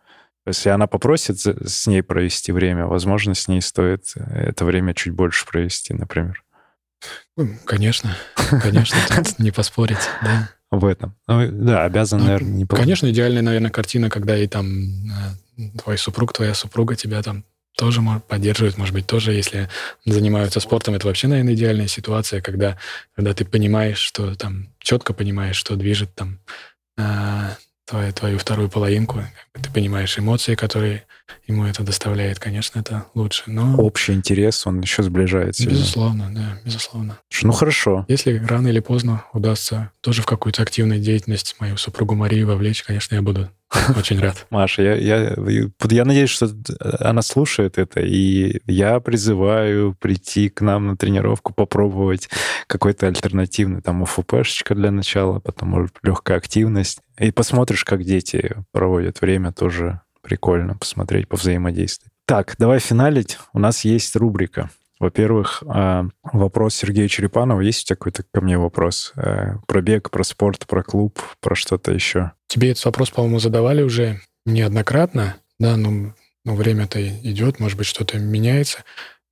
Если она попросит с ней провести время, возможно, с ней стоит это время чуть больше провести, например. Конечно, конечно, тут не поспорить, да. В этом. Ну, да, обязан, ну, наверное, не Конечно, идеальная, наверное, картина, когда и там э, твой супруг, твоя супруга тебя там тоже поддерживают, может быть, тоже, если занимаются спортом, это вообще, наверное, идеальная ситуация, когда, когда ты понимаешь, что там, четко понимаешь, что движет там а, твою, твою вторую половинку, ты понимаешь эмоции, которые ему это доставляет, конечно, это лучше. Но... Общий интерес, он еще сближает. Безусловно, да, безусловно. Ну, хорошо. Если рано или поздно удастся тоже в какую-то активную деятельность мою супругу Марию вовлечь, конечно, я буду очень рад. Маша, я, я, я надеюсь, что она слушает это, и я призываю прийти к нам на тренировку, попробовать какой-то альтернативный, там, УФПшечка для начала, потом, может, легкая активность. И посмотришь, как дети проводят время, тоже прикольно посмотреть, повзаимодействовать. Так, давай финалить. У нас есть рубрика. Во-первых, а, вопрос Сергея Черепанова. Есть у тебя какой-то ко мне вопрос? Э, про бег, про спорт, про клуб, про что-то еще? Тебе этот вопрос, по-моему, задавали уже неоднократно. Да, ну, ну время-то идет, может быть, что-то меняется.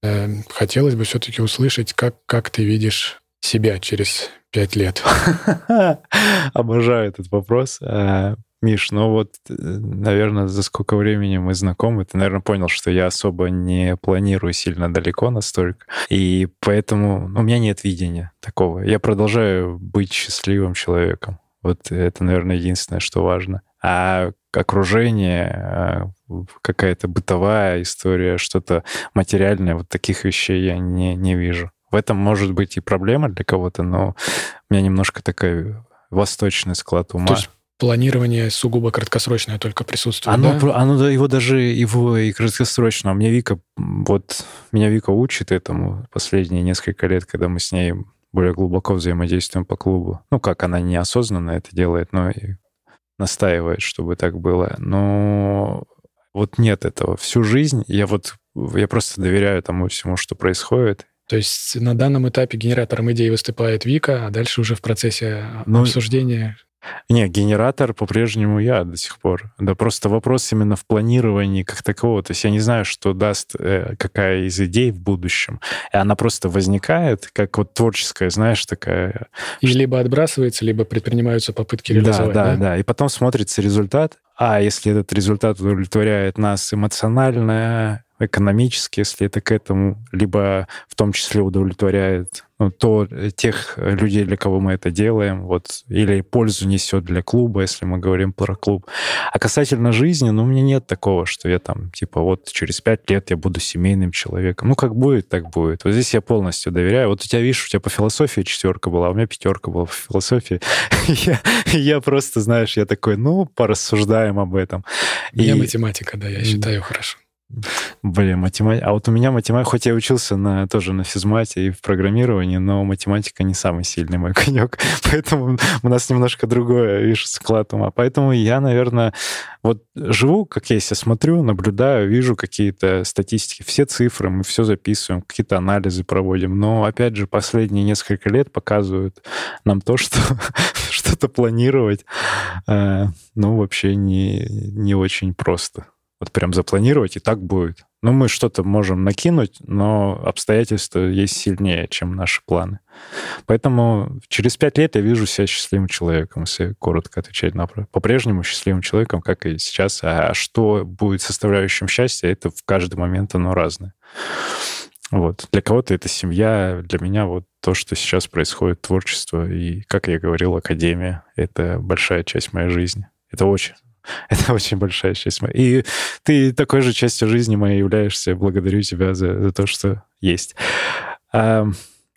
Э, хотелось бы все-таки услышать, как, как ты видишь себя через пять лет. Обожаю этот вопрос. Миш, ну вот, э, наверное, за сколько времени мы знакомы, ты, наверное, понял, что я особо не планирую сильно далеко настолько. И поэтому ну, у меня нет видения такого. Я продолжаю быть счастливым человеком. Вот это, наверное, единственное, что важно. А окружение, а, какая-то бытовая история, что-то материальное, вот таких вещей я не, не вижу. В этом может быть и проблема для кого-то, но у меня немножко такой восточный склад ума. То есть планирование сугубо краткосрочное только присутствует, оно, да? Оно, его даже его и краткосрочно. Меня Вика, вот меня Вика учит этому последние несколько лет, когда мы с ней более глубоко взаимодействуем по клубу. Ну, как она неосознанно это делает, но и настаивает, чтобы так было. Но вот нет этого. Всю жизнь я вот я просто доверяю тому всему, что происходит. То есть на данном этапе генератором идеи выступает Вика, а дальше уже в процессе ну, обсуждения не, генератор по-прежнему я до сих пор. Да просто вопрос именно в планировании как такового. То есть я не знаю, что даст э, какая из идей в будущем. И она просто возникает, как вот творческая, знаешь, такая... И либо отбрасывается, либо предпринимаются попытки реализовать. Да, да, да. да. И потом смотрится результат. А если этот результат удовлетворяет нас эмоционально, экономически, если это к этому, либо в том числе удовлетворяет то э, тех э, людей, для кого мы это делаем, вот, или пользу несет для клуба, если мы говорим про клуб. А касательно жизни, ну, у меня нет такого, что я там, типа, вот через пять лет я буду семейным человеком. Ну, как будет, так будет. Вот здесь я полностью доверяю. Вот у тебя, видишь, у тебя по философии четверка была, а у меня пятерка была по философии. я, я просто, знаешь, я такой, ну, порассуждаем об этом. У меня и... математика, да, я считаю хорошо. Блин, математика. А вот у меня математика, хоть я учился на, тоже на физмате и в программировании, но математика не самый сильный мой конек. Поэтому у нас немножко другое, видишь, склад ума. Поэтому я, наверное, вот живу, как я себя смотрю, наблюдаю, вижу какие-то статистики, все цифры, мы все записываем, какие-то анализы проводим. Но, опять же, последние несколько лет показывают нам то, что что-то планировать, э, ну, вообще не, не очень просто вот прям запланировать, и так будет. Ну, мы что-то можем накинуть, но обстоятельства есть сильнее, чем наши планы. Поэтому через пять лет я вижу себя счастливым человеком, если коротко отвечать на вопрос. По-прежнему счастливым человеком, как и сейчас. А что будет составляющим счастья, это в каждый момент оно разное. Вот. Для кого-то это семья, для меня вот то, что сейчас происходит, творчество и, как я говорил, академия — это большая часть моей жизни. Это очень Это очень большая часть моей. И ты такой же частью жизни моей являешься. Благодарю тебя за, за то, что есть.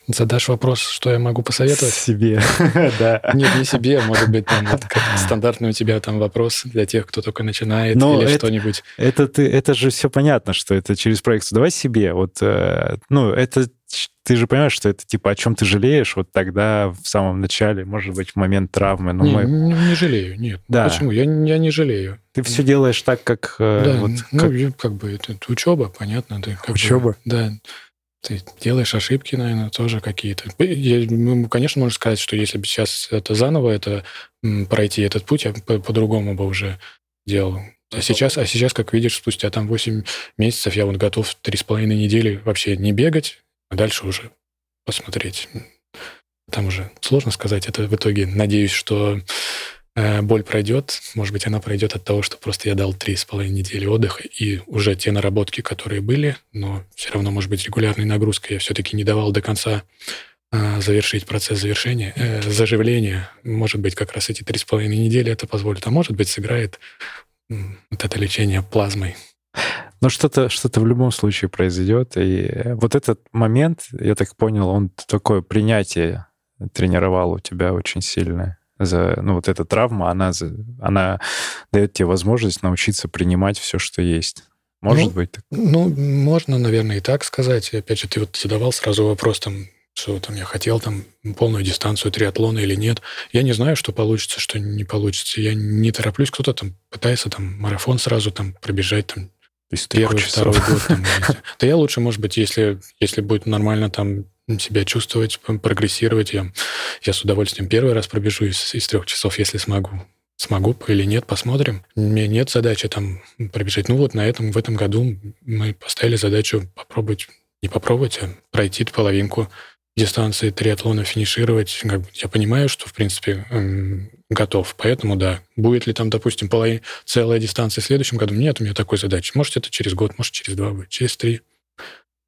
Задашь вопрос, что я могу посоветовать? Себе, да. Нет, не себе, может быть, там вот, стандартный у тебя там вопрос для тех, кто только начинает Но или что-нибудь. Это, ты, это же все понятно, что это через проекцию. Давай себе. Вот, э, ну, это ты же понимаешь, что это типа о чем ты жалеешь вот тогда в самом начале, может быть, в момент травмы. Но не, мы... не, не жалею, нет. Да. Почему? Я, я не жалею. Ты все делаешь так, как... Э, да, вот, ну, как... как бы это, это учеба, понятно. Ты, как учеба? Бы, да. Ты делаешь ошибки, наверное, тоже какие-то. Ну, конечно, можно сказать, что если бы сейчас это заново, это пройти этот путь, я по-другому бы уже делал А сейчас, а сейчас, как видишь, спустя там 8 месяцев я вот готов 3,5 недели вообще не бегать, а дальше уже посмотреть. Там уже сложно сказать это в итоге. Надеюсь, что боль пройдет. Может быть, она пройдет от того, что просто я дал три с половиной недели отдыха, и уже те наработки, которые были, но все равно, может быть, регулярной нагрузкой я все-таки не давал до конца э, завершить процесс завершения, э, заживления. Может быть, как раз эти три с половиной недели это позволит, а может быть, сыграет вот это лечение плазмой. Но что-то что в любом случае произойдет. И вот этот момент, я так понял, он такое принятие тренировал у тебя очень сильное. За, ну, вот эта травма, она, она дает тебе возможность научиться принимать все, что есть. Может ну, быть так? Ну, можно, наверное, и так сказать. И опять же, ты вот задавал сразу вопрос, там, что там я хотел там полную дистанцию триатлона или нет. Я не знаю, что получится, что не получится. Я не тороплюсь. Кто-то там пытается там марафон сразу там пробежать там первый, второй год. Там, да я лучше, может быть, если, если будет нормально там себя чувствовать, прогрессировать, я, я с удовольствием первый раз пробежу из, из трех часов, если смогу. Смогу или нет, посмотрим. У меня нет задачи там пробежать. Ну вот на этом, в этом году мы поставили задачу попробовать, не попробовать, а пройти половинку дистанции триатлона финишировать. Я понимаю, что, в принципе, эм, готов. Поэтому, да, будет ли там, допустим, половина, целая дистанция в следующем году? Нет у меня такой задачи. Может, это через год, может, через два будет, через три.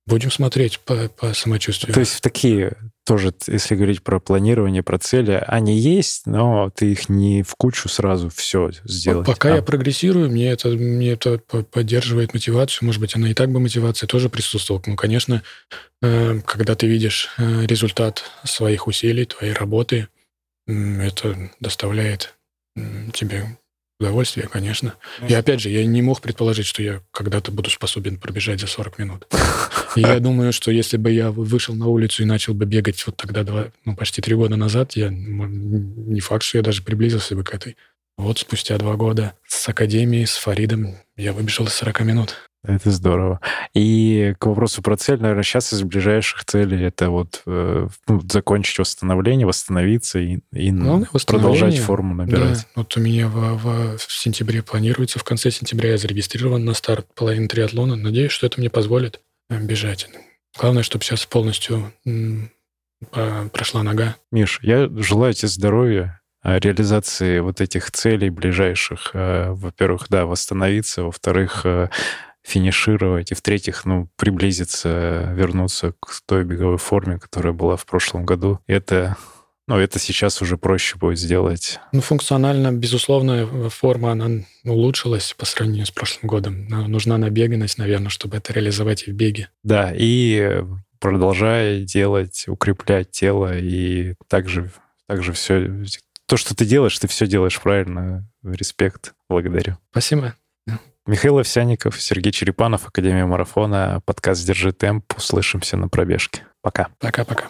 Будем смотреть по, по самочувствию. То есть в такие тоже, если говорить про планирование, про цели, они есть, но ты их не в кучу сразу все сделать. Пока а. я прогрессирую, мне это, мне это поддерживает мотивацию. Может быть, она и так бы мотивация тоже присутствовала. Ну, конечно, э, когда ты видишь э, результат своих усилий, твоей работы, это доставляет тебе Удовольствие, конечно. И опять же, я не мог предположить, что я когда-то буду способен пробежать за 40 минут. И я думаю, что если бы я вышел на улицу и начал бы бегать вот тогда, два, ну, почти три года назад, я не факт, что я даже приблизился бы к этой. Вот спустя два года с академией, с Фаридом я выбежал из 40 минут. Это здорово. И к вопросу про цель, наверное, сейчас из ближайших целей это вот э, ну, закончить восстановление, восстановиться и, и продолжать форму набирать. Да. Вот у меня в, в, в сентябре планируется, в конце сентября я зарегистрирован на старт половины триатлона. Надеюсь, что это мне позволит бежать. Главное, чтобы сейчас полностью прошла нога. Миш, я желаю тебе здоровья, э, реализации вот этих целей ближайших. Во-первых, да, восстановиться. Во-вторых, финишировать, и в-третьих, ну, приблизиться, вернуться к той беговой форме, которая была в прошлом году. Это ну, это сейчас уже проще будет сделать. Ну, функционально, безусловно, форма, она улучшилась по сравнению с прошлым годом. Нужна набеганность, наверное, чтобы это реализовать и в беге. Да, и продолжай делать, укреплять тело, и также, также все... То, что ты делаешь, ты все делаешь правильно. Респект. Благодарю. Спасибо. Михаил Овсяников, Сергей Черепанов, Академия марафона, подкаст «Держи темп». Услышимся на пробежке. Пока. Пока-пока.